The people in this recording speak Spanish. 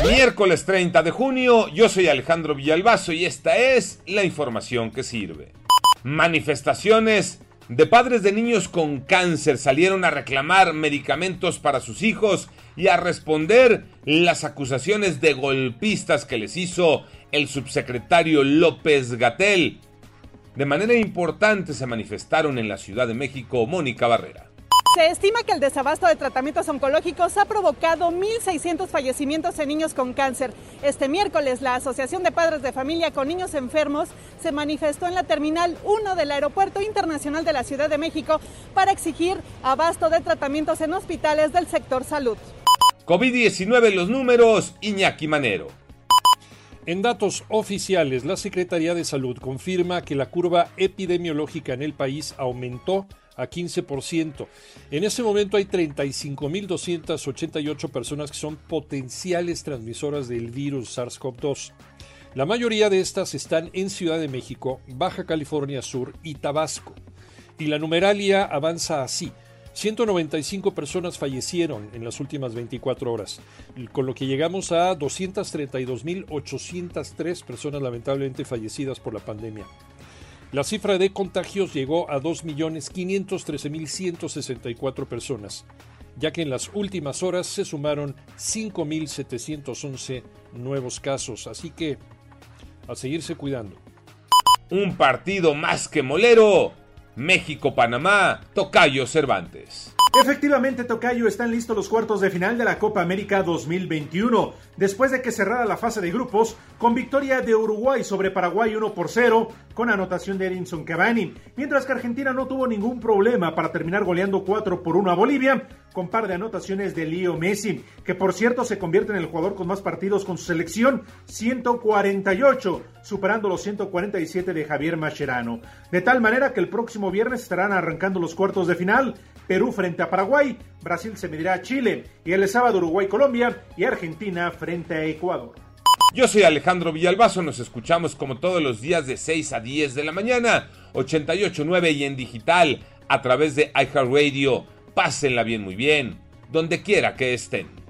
Miércoles 30 de junio, yo soy Alejandro Villalbazo y esta es la información que sirve. Manifestaciones de padres de niños con cáncer salieron a reclamar medicamentos para sus hijos y a responder las acusaciones de golpistas que les hizo el subsecretario López Gatel. De manera importante se manifestaron en la Ciudad de México Mónica Barrera. Se estima que el desabasto de tratamientos oncológicos ha provocado 1.600 fallecimientos en niños con cáncer. Este miércoles, la Asociación de Padres de Familia con Niños Enfermos se manifestó en la Terminal 1 del Aeropuerto Internacional de la Ciudad de México para exigir abasto de tratamientos en hospitales del sector salud. COVID-19 los números, Iñaki Manero. En datos oficiales, la Secretaría de Salud confirma que la curva epidemiológica en el país aumentó a 15%. En ese momento hay 35.288 personas que son potenciales transmisoras del virus SARS-CoV-2. La mayoría de estas están en Ciudad de México, Baja California Sur y Tabasco. Y la numeralia avanza así. 195 personas fallecieron en las últimas 24 horas, con lo que llegamos a 232.803 personas lamentablemente fallecidas por la pandemia. La cifra de contagios llegó a 2.513.164 personas, ya que en las últimas horas se sumaron 5.711 nuevos casos, así que a seguirse cuidando. Un partido más que molero. México-Panamá, Tocayo Cervantes. Efectivamente, Tocayo, están listos los cuartos de final de la Copa América 2021. Después de que cerrara la fase de grupos, con victoria de Uruguay sobre Paraguay 1 por 0, con anotación de Edinson Cavani, mientras que Argentina no tuvo ningún problema para terminar goleando 4 por 1 a Bolivia, con par de anotaciones de Leo Messi, que por cierto se convierte en el jugador con más partidos con su selección, 148, superando los 147 de Javier Mascherano. De tal manera que el próximo viernes estarán arrancando los cuartos de final, Perú frente a Paraguay, Brasil se medirá a Chile y el sábado Uruguay-Colombia y Argentina frente a Ecuador. Yo soy Alejandro Villalbazo, nos escuchamos como todos los días de 6 a 10 de la mañana, 88.9 y en digital a través de iHeartRadio. Pásenla bien, muy bien, donde quiera que estén.